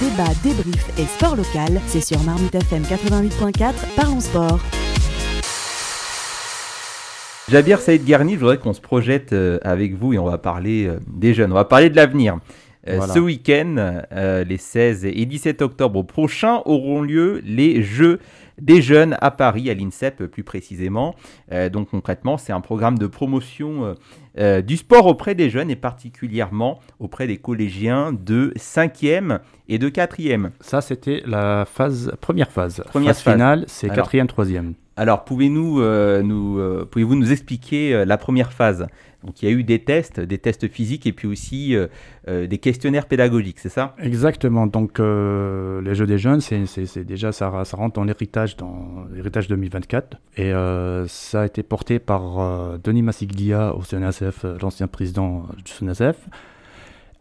débat, débrief et sport local, c'est sur Marmite FM 88.4, parlons sport. Jabir Saïd Garni, je voudrais qu'on se projette euh, avec vous et on va parler euh, des jeunes, on va parler de l'avenir. Euh, Voilà. Ce week-end, les 16 et 17 octobre prochains, auront lieu les Jeux des jeunes à Paris, à l'INSEP plus précisément. Donc concrètement, c'est un programme de promotion euh, du sport auprès des jeunes et particulièrement auprès des collégiens de 5e et de 4e. Ça, c'était la phase, première phase. Première phase phase. finale, c'est Alors. quatrième, troisième. Alors, euh, euh, pouvez-vous nous expliquer euh, la première phase? Donc, il y a eu des tests, des tests physiques et puis aussi des questionnaires pédagogiques, c'est ça? Exactement. Donc, les Jeux des jeunes, c'est déjà ça, rentre dans l'héritage, dans l'héritage 2024. Et ça a été porté par Denis Massiglia au CNSF, l'ancien président du CNSF,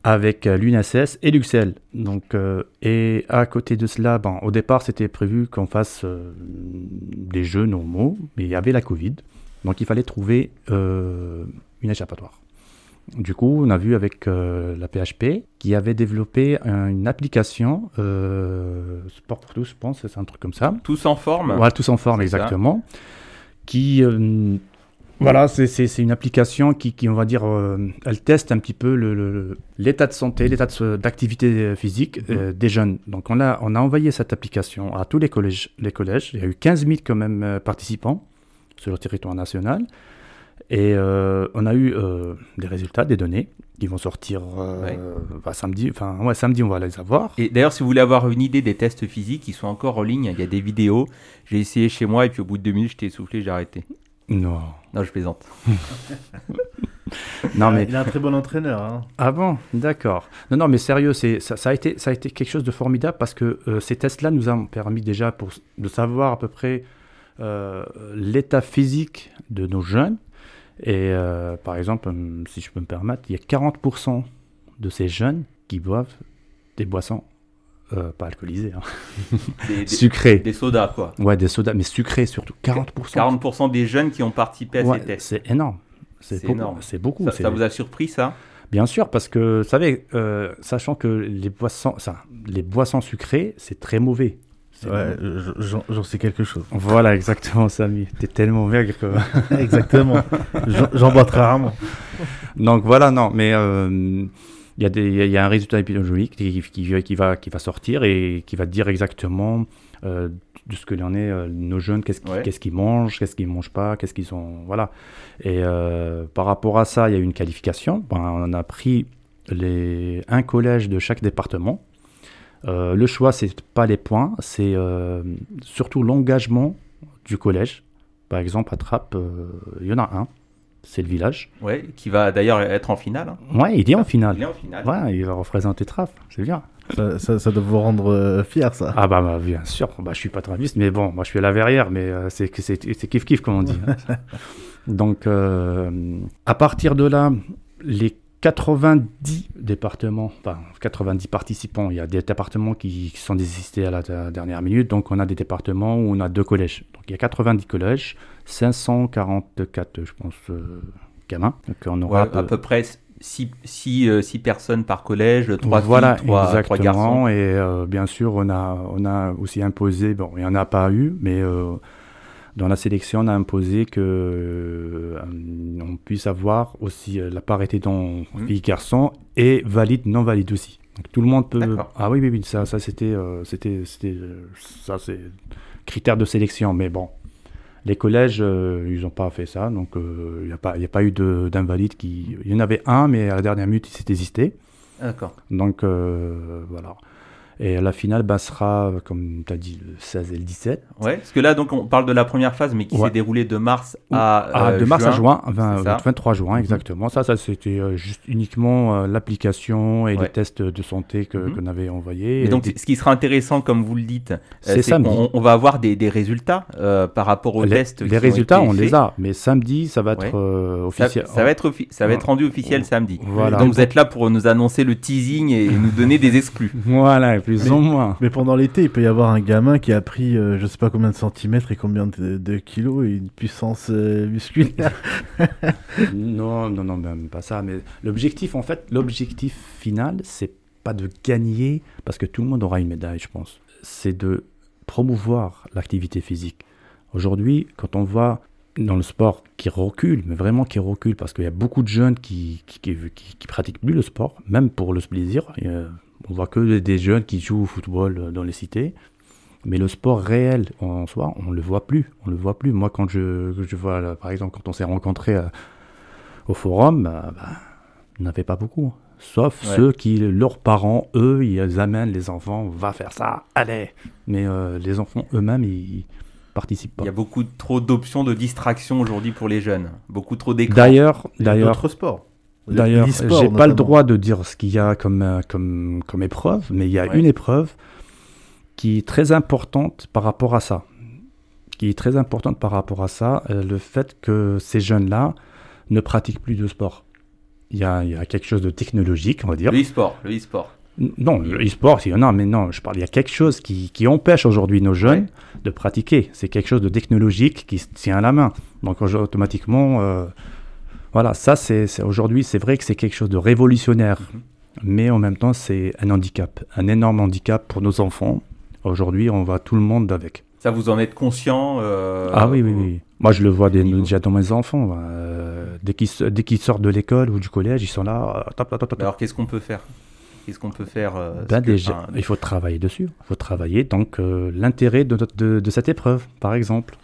avec euh, l'UNSS et l'UXEL. Donc, euh, et à côté de cela, bon, au départ, c'était prévu qu'on fasse euh, des jeux normaux, mais il y avait la Covid. Donc, il fallait trouver euh, une échappatoire. Du coup, on a vu avec la PHP qui avait développé un- une application, Sport pour tous, je pense, c'est un truc comme ça. Tous en forme Voilà, tous en forme, ça. exactement. Qui, voilà, c'est- une application qui, qui, on va dire, euh, elle teste un petit peu l'état de santé, l'état d'activité euh, physique euh, des jeunes. Donc, on a, on a envoyé cette application à tous les collèges. Les collèges. Il y a eu 15 000 quand même euh, participants sur le territoire national. Et on a eu des résultats, des données qui vont sortir Ouais. bah, samedi. Enfin, ouais, samedi, on va les avoir. Et d'ailleurs, si vous voulez avoir une idée des tests physiques, ils sont encore en ligne. Il y a des vidéos. J'ai essayé chez moi et puis au bout de deux minutes, j'étais essoufflé, j'ai arrêté. Non. Non, je plaisante. Non, mais Il a un très bon entraîneur. Hein. Ah bon, d'accord. Non, non, mais sérieux, c'est ça, ça a été ça a été quelque chose de formidable parce que euh, ces tests-là nous ont permis déjà pour de savoir à peu près euh, l'état physique de nos jeunes. Et euh, par exemple, hum, si je peux me permettre, il y a 40% de ces jeunes qui boivent des boissons euh, pas alcoolisées, hein, Des, des- sodas, quoi. Ouais, des sodas, mais sucrées surtout. 40%. 40% des jeunes qui ont participé à Ouais, ces tests. c'est énorme. C'est beaucoup, énorme. C'est beaucoup. Ça, vous a surpris, ça? Bien sûr, parce que, vous savez, euh, sachant que les boissons, ça, les boissons sucrées, c'est très mauvais. Ouais, je- j'en sais quelque chose. Voilà, exactement, Samy. T'es tellement maigre que... Exactement. J'en- J'en bois très rarement. Donc voilà, non, mais euh, il y, a des- il y a- il y a un résultat épidémiologique qui, qui- qui va, qui va sortir et qui va dire exactement euh, de ce que l'on est, euh, nos jeunes, qu'est-ce qu'ils Ouais. qu'est-ce qu'ils mangent, qu'est-ce qu'ils mangent pas, qu'est-ce qu'ils ont... Voilà. Et euh, par rapport à ça, il y a eu une qualification. Ben, on a pris les, un collège de chaque département. Le choix, c'est pas les points, c'est surtout l'engagement du collège. Par exemple, à Trappes, il y en a un, c'est le village. Ouais, qui va d'ailleurs être en finale. hein. Ouais, il est en finale. Il est en finale. Ouais, il va représenter Trappes, c'est bien. Ça, ça, ça doit vous rendre euh, fier, ça. Ah bah, bah, bien sûr, bah, je suis pas trappiste, mais bon, moi je suis à la verrière, mais euh, c'est c'est c'est kiff kiff comme on dit. hein. Donc euh, à partir de là, les 90 départements, enfin 90 participants, il y a des départements qui, qui sont désistés à la der- dernière minute, donc on a des départements où on a deux collèges. Donc il y a 90 collèges, 544 je pense euh, gamins. Donc on aura Ouais, à peu- à peu près 6 personnes par collège, 3 voilà, filles, 3, exactement. garçons. Et euh, bien sûr, on a, on a aussi imposé, bon, il n'y en a pas eu, mais euh, dans la sélection, on a imposé que euh, on puisse avoir aussi la parité dans Mhm. filles-garçons et valide, non-valide aussi. Donc, tout le monde peut. Ah oui, oui, oui, ça, ça c'était, c'était, ça c'est critère de sélection, mais bon. Les collèges, euh, ils n'ont pas fait ça, donc euh, il n'y a, a pas eu de- d'invalide qui. Il y en avait un, mais à la dernière minute, il s'est désisté. D'accord. Donc euh, voilà. Et la finale bah, sera, comme tu as dit, le 16 et le 17. Ouais, parce que là, donc, on parle de la première phase, mais qui Ouais. s'est déroulée de mars à, Ah, euh, de mars à juin, 20 c'est ça. 23 juin, Mhm. exactement. Ça, ça c'était euh, juste uniquement euh, l'application et Ouais. les tests de santé que- Mhm. qu'on avait envoyés. Et donc, des- ce qui sera intéressant, comme vous le dites, C'est samedi. qu'on on va avoir des, des résultats euh, par rapport aux les, tests. les qui ont résultats, été on les a. Mais samedi, ça va être Ouais. Ça, officiel. ça va être, offi- ça va être rendu officiel samedi. Voilà. Donc, vous êtes là pour nous annoncer le teasing et nous donner des exclus. Voilà, plus Mais- ou moins. Mais pendant l'été, il peut y avoir un gamin qui a pris euh, je sais pas combien de centimètres et combien de, de kilos et une puissance euh, musculaire. non, non, non, même pas ça. Mais l'objectif, en fait, l'objectif final, c'est pas de gagner, parce que tout le monde aura une médaille, je pense. C'est de promouvoir l'activité physique. Aujourd'hui, quand on voit dans le sport qui recule, mais vraiment qui recule, parce qu'il y a beaucoup de jeunes qui, qui, qui, pratiquent plus le sport, même pour le plaisir. On voit que des jeunes qui jouent au football dans les cités. Mais le sport réel en soi, on le voit plus. On le voit plus. Moi, quand je, je vois, par exemple, quand on s'est rencontrés euh, au forum, bah, bah, on n'avait pas beaucoup. Sauf ceux qui, leurs parents, eux, ils amènent les enfants, va faire ça, allez. Mais euh, les enfants eux-mêmes, ils, participent pas. Il y a beaucoup trop d'options de distraction aujourd'hui pour les jeunes. Beaucoup trop d'écrans. D'ailleurs, d'ailleurs. D'autres sports. D'ailleurs, j'ai pas le droit de dire ce qu'il y a comme, euh, comme, comme épreuve, mais il y a une épreuve qui est très importante par rapport à ça. Qui est très importante par rapport à ça, euh, le fait que ces jeunes-là ne pratiquent plus de sport. Il y, a, il y a quelque chose de technologique, on va dire. Le e-sport, le e-sport. Non, le e-sport, il y en a, mais non, je parle, il y a quelque chose qui, qui empêche aujourd'hui nos jeunes de pratiquer. C'est quelque chose de technologique qui se tient à la main. Donc automatiquement, euh, voilà, ça c'est aujourd'hui, c'est vrai que c'est quelque chose de révolutionnaire, mhm. mais en même temps c'est un handicap, un énorme handicap pour nos enfants, Aujourd'hui, on va tout le monde avec. Ça, vous en êtes conscient euh, Ah oui, oui, oui. Moi, je le vois déjà dans mes enfants. Euh, dès qu'ils sortent de l'école ou du collège, ils sont là. Euh, alors, qu'est-ce qu'on peut faire? Qu'est-ce qu'on peut faire ben, déjà, Il faut travailler dessus. Il faut travailler donc l'intérêt de, de, cette épreuve, par exemple.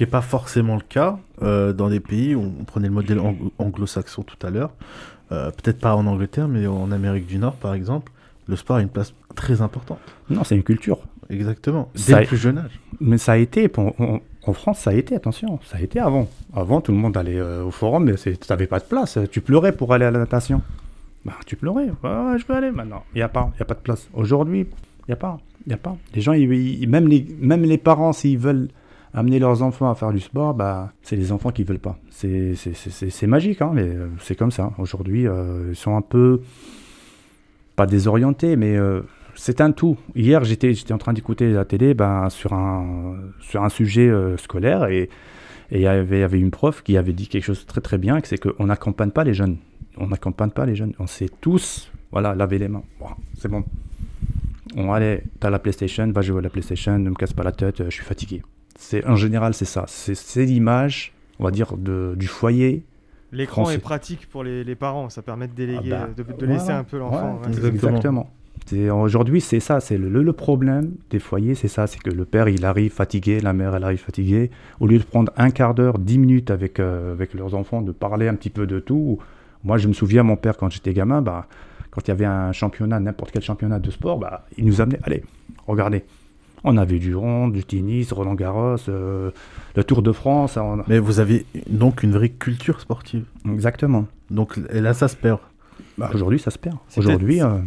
Qui n'est pas forcément le cas dans des pays, où on prenait le modèle anglo-saxon tout à l'heure, peut-être pas en Angleterre, mais en Amérique du Nord, par exemple, le sport a une place très importante. Non, c'est une culture. Exactement. Dès le plus jeune âge. Mais ça a été, en France, ça a été, attention, ça a été avant. Avant, tout le monde allait euh, au forum, mais tu n'avais pas de place. Tu pleurais pour aller à la natation. Bah, tu pleurais. je veux aller maintenant. Il n'y a pas, il a pas de place. Aujourd'hui, il n'y a pas, il a pas. Les gens, même les, même les parents, s'ils veulent amener leurs enfants à faire du sport, bah, c'est les enfants qui veulent pas. C'est magique, hein, mais euh, c'est comme ça. Aujourd'hui, euh, ils sont un peu pas désorientés, mais c'est un tout. Hier, j'étais, en train d'écouter la télé ben, sur, un, sujet euh, scolaire et il y avait, une prof qui avait dit quelque chose de très très bien, c'est qu'on n'accompagne pas les jeunes. On n'accompagne pas les jeunes. On sait tous, voilà, laver les mains. c'est bon. On allait, t'as la PlayStation, va jouer à la PlayStation, ne me casse pas la tête, euh, je suis fatigué. C'est, en général, c'est ça. C'est, l'image, on va dire, de, du foyer L'écran est pratique pour les, les, parents, ça permet de déléguer, ah bah, de, laisser un peu l'enfant. exactement. Aujourd'hui, c'est ça, c'est le, problème des foyers, c'est ça, c'est que le père, il arrive fatigué, la mère, elle arrive fatiguée. Au lieu de prendre un quart d'heure, dix minutes avec, euh, avec leurs enfants, de parler un petit peu de tout. Moi, je me souviens, mon père, quand j'étais gamin, bah, quand il y avait un championnat, n'importe quel championnat de sport, bah, il nous amenait, allez, regardez. On avait du rond, du tennis, Roland Garros, euh, le Tour de France. Mais vous avez donc une vraie culture sportive. Exactement. Donc et là, ça se perd. Bah, aujourd'hui, ça se perd. Aujourd'hui, euh,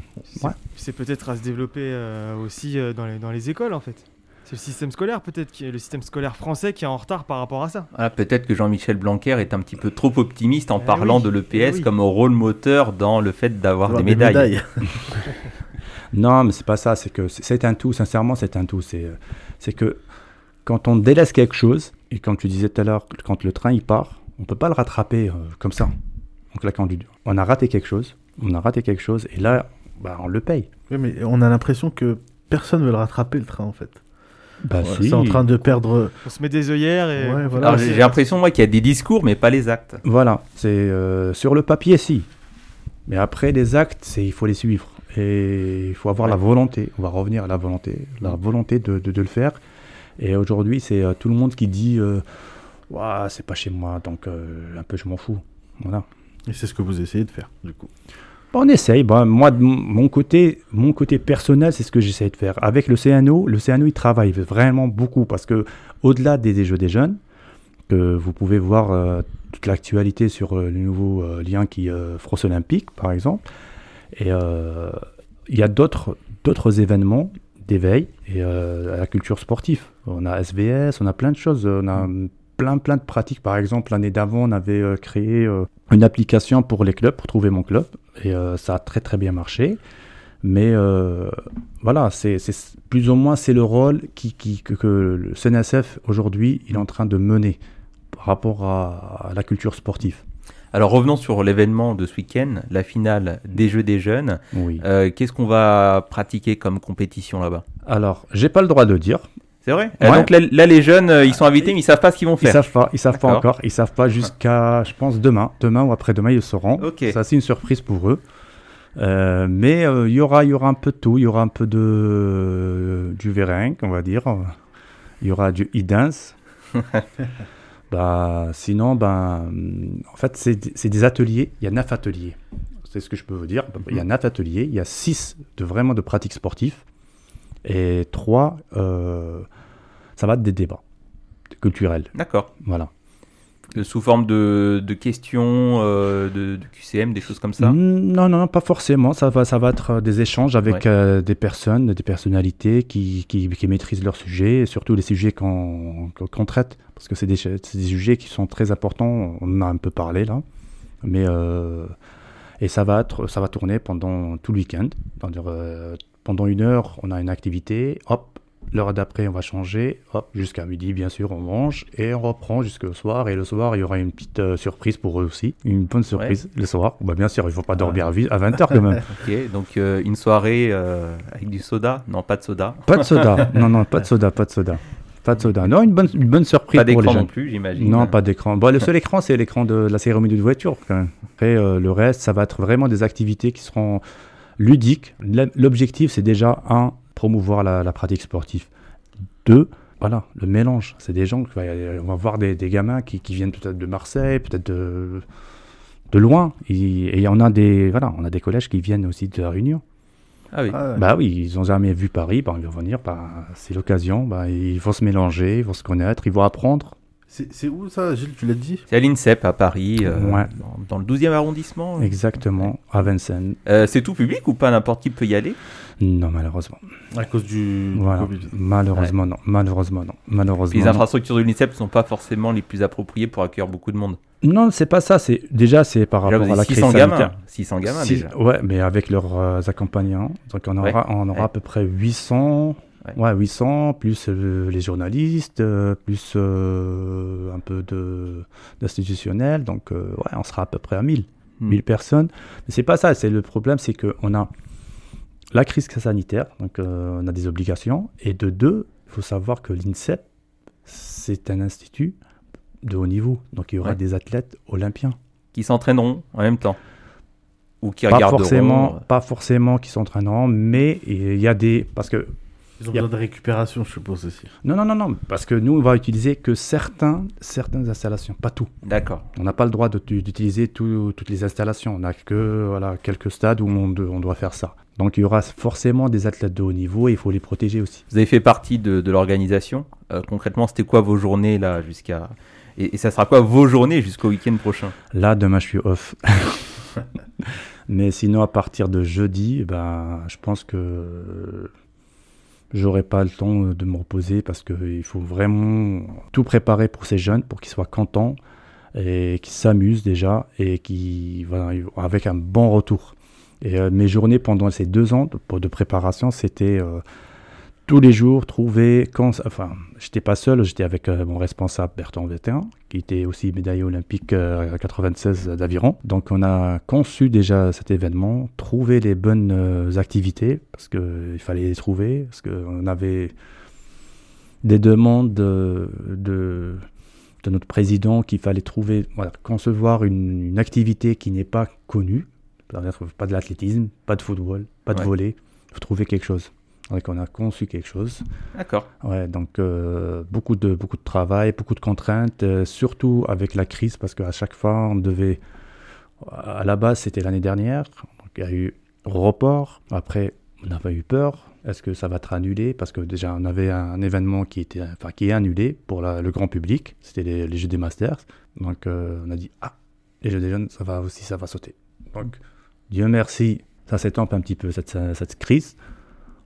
c'est peut-être à se développer euh, aussi euh, dans les, dans, les, écoles, en fait. C'est le système scolaire, peut-être, le système scolaire français qui est en retard par rapport à ça. Ah, peut-être que Jean-Michel Blanquer est un petit peu trop optimiste en eh parlant de l'EPS eh comme au rôle moteur dans le fait d'avoir des, médailles. non, mais c'est pas ça. C'est que c'est un tout. Sincèrement, c'est un tout. C'est que quand on délaisse quelque chose, et comme tu disais tout à l'heure, quand le train il part, on peut pas le rattraper comme ça, en claquant du On a raté quelque chose on a raté quelque chose, et là, bah, on le paye. Oui, mais on a l'impression que personne ne veut le rattraper, le train, en fait. Bah C'est en train de perdre. On se met des œillères et. voilà, j'ai l'impression, moi, qu'il y a des discours, mais pas les actes. Voilà, c'est euh, sur le papier, si. Mais après, les actes, c'est il faut les suivre. Et il faut avoir la volonté. On va revenir à la volonté. La volonté de, de, le faire. Et aujourd'hui, c'est euh, tout le monde qui dit euh, c'est pas chez moi, donc un peu je m'en fous. Voilà. Et c'est ce que vous essayez de faire, du coup on essaye. moi, de mon côté, mon côté personnel, c'est ce que j'essaie de faire. Avec le CNO, le CNO, il travaille vraiment beaucoup parce que, au-delà des, Jeux des jeunes, que vous pouvez voir euh, toute l'actualité sur euh, le nouveau euh, lien qui Frosse Olympique, par exemple, et il y a d'autres événements d'éveil et à la culture sportive. On a SVS, on a plein de choses. On a plein, plein de pratiques. Par exemple, l'année d'avant, on avait euh, créé euh, une application pour les clubs, pour trouver mon club. Et euh, ça a très, très bien marché. Mais voilà, plus ou moins c'est le rôle que, le CNSF aujourd'hui est en train de mener par rapport à, la culture sportive. Alors revenons sur l'événement de ce week-end, la finale des Jeux des Jeunes. Oui. Euh, Qu'est-ce qu'on va pratiquer comme compétition là-bas? Alors, j'ai pas le droit de dire. C'est vrai? Ouais. Euh, Donc là, là, les jeunes, euh, ils sont invités, mais ils savent pas ce qu'ils vont Ils faire. savent pas, ils savent pas encore. Ils savent pas jusqu'à, je pense, demain. Demain ou après-demain, ils le sauront. Ok. Ça, c'est une surprise pour eux. Euh, mais euh, il y aura, il y aura un peu de tout. Il y aura un peu de du vérin, on va dire. Il y aura du e-dance. bah, sinon, ben, en fait, c'est c'est des ateliers. Il y a neuf ateliers. C'est ce que je peux vous dire. Il y a neuf ateliers. Il y a six de vraiment de pratiques sportives et trois, euh, ça va être des débats culturels. D'accord. Voilà. Euh, Sous forme de, de questions, euh, de, de QCM, des choses comme ça. Mm, Non, non, pas forcément. Ça va, ça va être euh, des échanges avec Ouais. euh, des personnes, des personnalités qui, qui, qui maîtrisent leur sujet, et surtout les sujets qu'on qu'on traite, parce que c'est des, sujets qui sont très importants. On en a un peu parlé là, mais euh, et ça va être, ça va tourner pendant tout le week-end. Pendant une heure, on a une activité. Hop. L'heure d'après, on va changer, hop, jusqu'à midi, bien sûr, on mange et on reprend jusqu'au soir. Et le soir, il y aura une petite euh, surprise pour eux aussi, une bonne surprise le soir. Bah, bien sûr, il ne faut pas dormir à 20h quand même. Ok, donc euh, une soirée euh, avec du soda? Non, pas de soda. Pas de soda. Non, non, pas de soda, pas de soda. Pas de soda. Non, une bonne, une bonne surprise Pas pour les d'écran non jeunes. plus, j'imagine. Non, pas d'écran. Bon, le seul écran, c'est l'écran de la cérémonie de voiture. Quand même. Après, le reste, ça va être vraiment des activités qui seront ludiques. L'objectif, c'est déjà, un, promouvoir la, la pratique sportive. Deux, voilà, le mélange. C'est des gens, on va voir des, des gamins qui, qui viennent peut-être de Marseille, peut-être de, de loin. Et, et on a des, voilà, on a des collèges qui viennent aussi de la Réunion. Ah oui. Ah ouais. Bah oui, ils ont jamais vu Paris, bah, ils vont venir, bah, c'est l'occasion, bah, ils vont se mélanger, ils vont se connaître, ils vont apprendre. C'est où ça, Gilles Tu l'as dit? C'est à l'INSEP à Paris, euh, Ouais. dans, dans le 12e arrondissement. Exactement, à Vincennes. Euh, c'est tout public ou pas? N'importe qui peut y aller? Non, malheureusement. À cause du, Voilà. Covid. Malheureusement, non. Malheureusement, non. Malheureusement. Les non. infrastructures de l'INSEP ne sont pas forcément les plus appropriées pour accueillir beaucoup de monde. Non, c'est pas ça. C'est déjà c'est par rapport à la crise 600 sanitaire. gamins. 600 gamins Si- déjà. Ouais, mais avec leurs euh, accompagnants, donc on aura, Ouais, on aura ouais. à peu près 800. Ouais. Ouais, 800 plus euh, les journalistes, euh, plus euh, un peu d'institutionnels, donc ouais, on sera à peu près à 1000. Hmm. 1000 personnes. Mais c'est pas ça, c'est le problème, c'est qu'on a la crise sanitaire, donc on a des obligations, et de deux, il faut savoir que l'INSEP, c'est un institut de haut niveau, donc il y aura Ouais. des athlètes olympiens. Qui s'entraîneront en même temps. Ou qui Pas regarderont. forcément, pas forcément qui s'entraîneront, mais il y a des... Parce que Ils ont a- besoin de récupération, je suppose aussi. Non, non, non, non, parce que nous, on va utiliser que certains, certaines installations, pas tout. D'accord. On n'a pas le droit d'utiliser tout- toutes les installations. On n'a que voilà, quelques stades où on, de- on doit faire ça. Donc il y aura forcément des athlètes de haut niveau et il faut les protéger aussi. Vous avez fait partie de, de l'organisation. Euh, concrètement, c'était quoi vos journées là jusqu'à. Et, et ça sera quoi vos journées jusqu'au week-end prochain? Là, demain, je suis off. Mais sinon, à partir de jeudi, ben, je pense que j'aurai pas le temps de me reposer parce qu'il faut vraiment tout préparer pour ces jeunes, pour qu'ils soient contents et qu'ils s'amusent déjà et qui voilà, avec un bon retour. Et euh, mes journées pendant ces deux ans de, préparation, c'était euh, tous les jours trouver quand enfin j'étais pas seul j'étais avec euh, mon responsable Bertrand Vétéran qui était aussi médaillé olympique euh, à 96 d'aviron. Donc on a conçu déjà cet événement trouver les bonnes euh, activités parce que il fallait les trouver parce qu'on avait des demandes de, de de notre président qu'il fallait trouver voilà, concevoir une, une activité qui n'est pas connue. Pas de l'athlétisme pas de football pas de Ouais. volley il faut trouver quelque chose donc on a conçu quelque chose. D'accord. Ouais, donc euh, beaucoup de beaucoup de travail, beaucoup de contraintes, euh, surtout avec la crise parce qu'à chaque fois on devait. À la base c'était l'année dernière, donc il y a eu report. Après on avait eu peur. Est-ce que ça va être annulé? Parce que déjà on avait un, événement qui était, enfin qui est annulé pour la- le grand public. C'était les, les Jeux des Masters. Donc euh, on a dit ah les Jeux des jeunes ça va aussi ça va sauter. Donc Dieu merci ça s'étampe un petit peu cette, cette crise.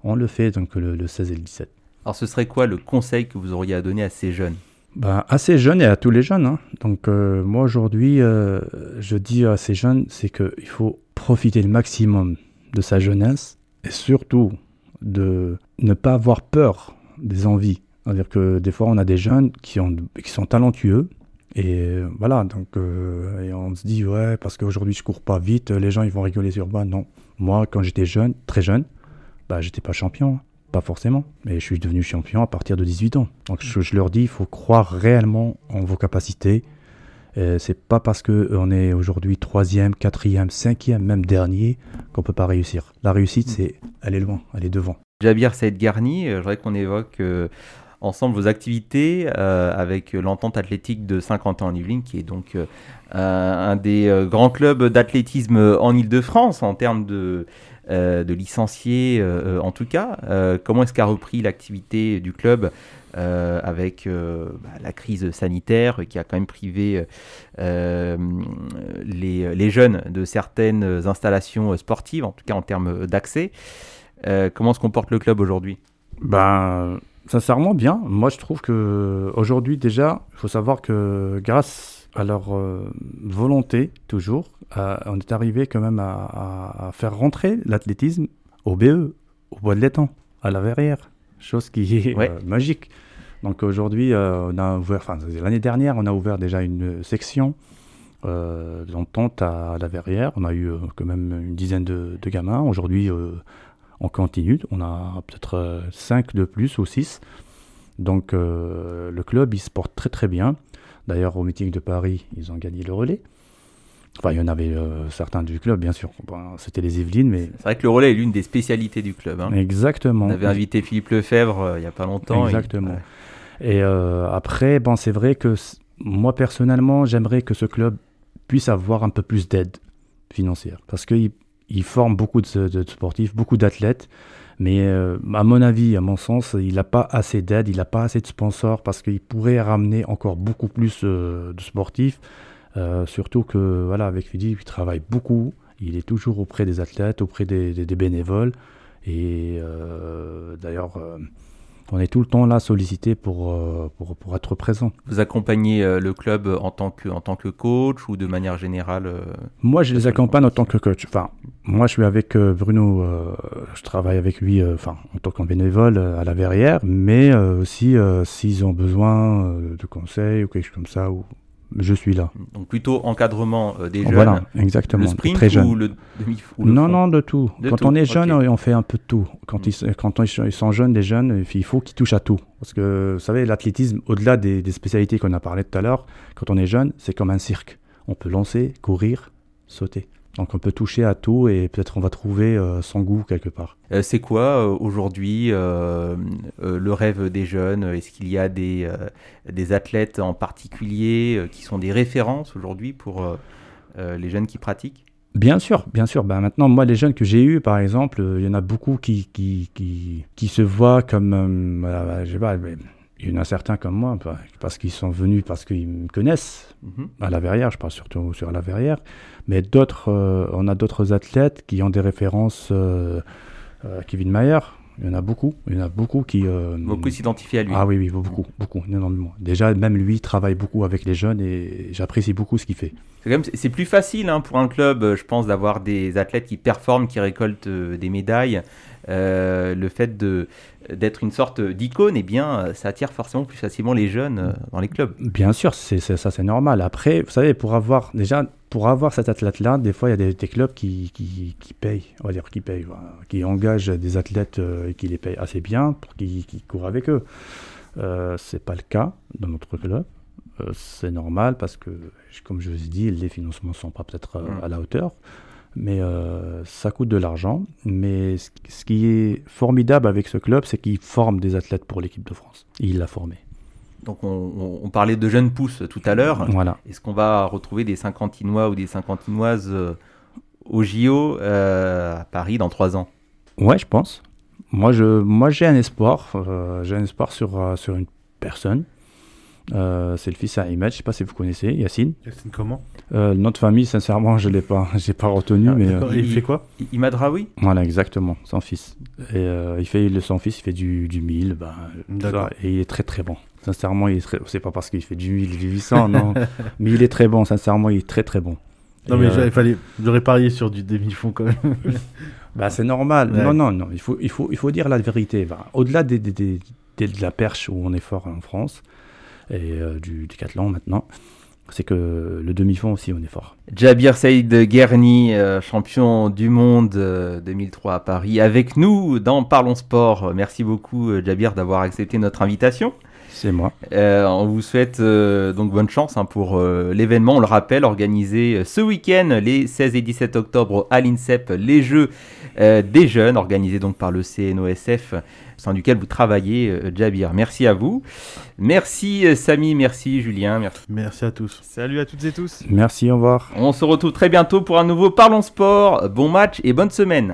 On le fait donc le, le 16 et le 17. Alors, ce serait quoi le conseil que vous auriez à donner à ces jeunes? Ben, à ces jeunes et à tous les jeunes. hein. Donc euh, moi aujourd'hui, euh, je dis à ces jeunes, c'est qu'il faut profiter le maximum de sa jeunesse et surtout de ne pas avoir peur des envies. C'est-à-dire que des fois, on a des jeunes qui, ont, qui sont talentueux Et euh, voilà, donc euh, et on se dit, ouais, parce qu'aujourd'hui je cours pas vite, les gens ils vont rigoler sur moi. Non, moi quand j'étais jeune, très jeune, bah j'étais pas champion, pas forcément, mais je suis devenu champion à partir de 18 ans. Donc je, leur dis, il faut croire réellement en vos capacités. C'est pas parce qu'on est aujourd'hui troisième, quatrième, cinquième, même dernier qu'on peut pas réussir. La réussite, c'est aller loin, aller devant. Jabir Saïd Garni, euh, je voudrais qu'on évoque euh, ensemble vos activités euh, avec l'entente athlétique de Saint-Quentin en Yvelines, qui est donc un, des grands clubs d'athlétisme en Ile-de-France en termes de, de licenciés, euh, en tout cas. Euh, comment est-ce qu'a repris l'activité du club euh, avec euh, bah, la crise sanitaire qui a quand même privé euh, les, les jeunes de certaines installations sportives, en tout cas en termes d'accès. Euh, comment se comporte le club aujourd'hui? Ben, sincèrement, bien. Moi, je trouve que aujourd'hui déjà, il faut savoir que grâce à leur euh, volonté, toujours, on est arrivé quand même à, faire rentrer l'athlétisme au BE, au bois de l'étang, à la verrière. Chose qui est Ouais. euh, magique. Donc aujourd'hui, euh, on a ouvert, enfin l'année dernière, on a ouvert déjà une section d'entente à la verrière. On a eu quand même une dizaine de, de gamins. Aujourd'hui, on continue. On a peut-être 5 de plus ou 6. Donc le club, il se porte très très bien. D'ailleurs, au meeting de Paris, ils ont gagné le relais. Enfin, il y en avait euh, certains du club, bien sûr. Bon, C'était les Yvelines, mais C'est vrai que le relais est l'une des spécialités du club. hein. exactement. On avait invité Philippe Lefebvre euh, il n'y a pas longtemps. et- Exactement. ouais. Et euh, après, bon, c'est vrai que moi personnellement, j'aimerais que ce club puisse avoir un peu plus d'aide financière parce qu'il il forme beaucoup de, de sportifs, beaucoup d'athlètes. Mais euh, à mon avis, à mon sens, il n'a pas assez d'aide, il n'a pas assez de sponsors parce qu'il pourrait ramener encore beaucoup plus euh, de sportifs. Euh, surtout que, voilà, avec Philippe, il travaille beaucoup. Il est toujours auprès des athlètes, auprès des, bénévoles. Et d'ailleurs, on est tout le temps là sollicité pour, euh, pour, pour être présent. Vous accompagnez euh, le club en tant, que, en tant que coach ou de manière générale euh, Moi, je les accompagne en tant que coach. Enfin, moi, je suis avec Bruno, je travaille avec lui enfin, en tant que bénévole à la verrière, mais aussi s'ils ont besoin de conseils ou quelque chose comme ça, ou... je suis là. Donc plutôt encadrement euh, des jeunes, Voilà, exactement. le sprint très jeune. ou le demi ou le Non, fond non, de tout. De quand tout, on est jeune, on fait un peu de tout. Quand, Mm. ils, quand on- ils sont jeunes, les jeunes, il faut qu'ils touchent à tout. Parce que, vous savez, l'athlétisme, au-delà des, des spécialités qu'on a parlé tout à l'heure, quand on est jeune, c'est comme un cirque. On peut lancer, courir, sauter. Donc on peut toucher à tout et peut-être on va trouver euh, son goût quelque part. Euh, C'est quoi euh, aujourd'hui le rêve des jeunes? Est-ce qu'il y a des, des athlètes en particulier qui sont des références aujourd'hui pour les jeunes qui pratiquent? Bien sûr, bien sûr. Ben maintenant, moi, les jeunes que j'ai eus, par exemple, il y en a beaucoup qui, qui, qui, qui se voient comme... euh, voilà, je sais pas, il y en a certains comme moi, bah, parce qu'ils sont venus, parce qu'ils me connaissent, Mhm. à la verrière, je parle surtout sur la verrière, mais d'autres, euh, on a d'autres athlètes qui ont des références. Euh, euh, Kevin Mayer, il y en a beaucoup, il y en a beaucoup qui. euh, Beaucoup s'identifient à lui. Ah oui, oui, beaucoup, beaucoup, énormément. Déjà, même lui travaille beaucoup avec les jeunes et j'apprécie beaucoup ce qu'il fait. C'est plus facile hein, pour un club, je pense, d'avoir des athlètes qui performent, qui récoltent des médailles. Le fait de d'être une sorte d'icône, eh bien, euh, ça attire forcément plus facilement les jeunes euh, dans les clubs. Bien sûr, c'est ça c'est normal. Après, vous savez, pour avoir déjà pour avoir cet athlète-là, des fois il y a des, des clubs qui, qui, qui payent, on va dire qui payent, voilà, qui engagent des athlètes euh, et qui les payent assez bien pour qu'ils courent avec eux. Euh, c'est pas le cas dans notre club. Euh, c'est normal parce que, comme je vous ai dit, les financements sont pas peut-être Mm. à la hauteur. Mais euh, ça coûte de l'argent. Mais ce, qui est formidable avec ce club, c'est qu'il forme des athlètes pour l'équipe de France. Il l'a formé. Donc, on, on- on parlait de jeunes pousses tout à l'heure. Voilà. Est-ce qu'on va retrouver des Cinquantinois ou des Cinquantinoises euh, au JO euh, à Paris dans trois ans? Ouais, je pense. Moi, je, moi, j'ai un espoir. euh, j'ai un espoir sur, sur une personne. Euh, c'est le fils à Ahmed. Je sais pas si vous connaissez, Yacine. Yacine comment? Euh, nom de famille, sincèrement, je l'ai pas, j'ai pas retenu, Ah, mais euh, il fait quoi? I- Imadraoui voilà, exactement, son fils. Et euh, il fait, le, son fils, il fait du, du 1000, ben, tout ça, et il est très très bon. Sincèrement, il est très, c'est pas parce qu'il fait du 1000 et du 800, non, mais il est très bon. Sincèrement, il est très très bon. Non, Et, mais euh, j'avais fallait... j'aurais parié sur du demi-fond quand même. Bah, c'est normal. Ouais. Non, non, non. Il faut, il faut, il faut dire la vérité. Bah, Au-delà des, des- des- des- de la perche où on est fort en France et euh, du décathlon maintenant, c'est que le demi-fond aussi, on est fort. Jabir Saïd Guerni, euh, champion du monde 2003 à Paris, avec nous dans Parlons Sport. Merci beaucoup, Jabir, d'avoir accepté notre invitation. C'est moi. on vous souhaite donc bonne chance hein, pour l'événement. On le rappelle, organisé ce week-end, les 16 et 17 octobre à l'INSEP, les Jeux des jeunes, organisés donc par le CNOSF sein duquel vous travaillez, euh, Jabir. Merci à vous. Merci euh, Samy, merci Julien. Merci. merci à tous. Salut à toutes et tous. Merci, au revoir. On se retrouve très bientôt pour un nouveau Parlons Sport. Bon match et bonne semaine.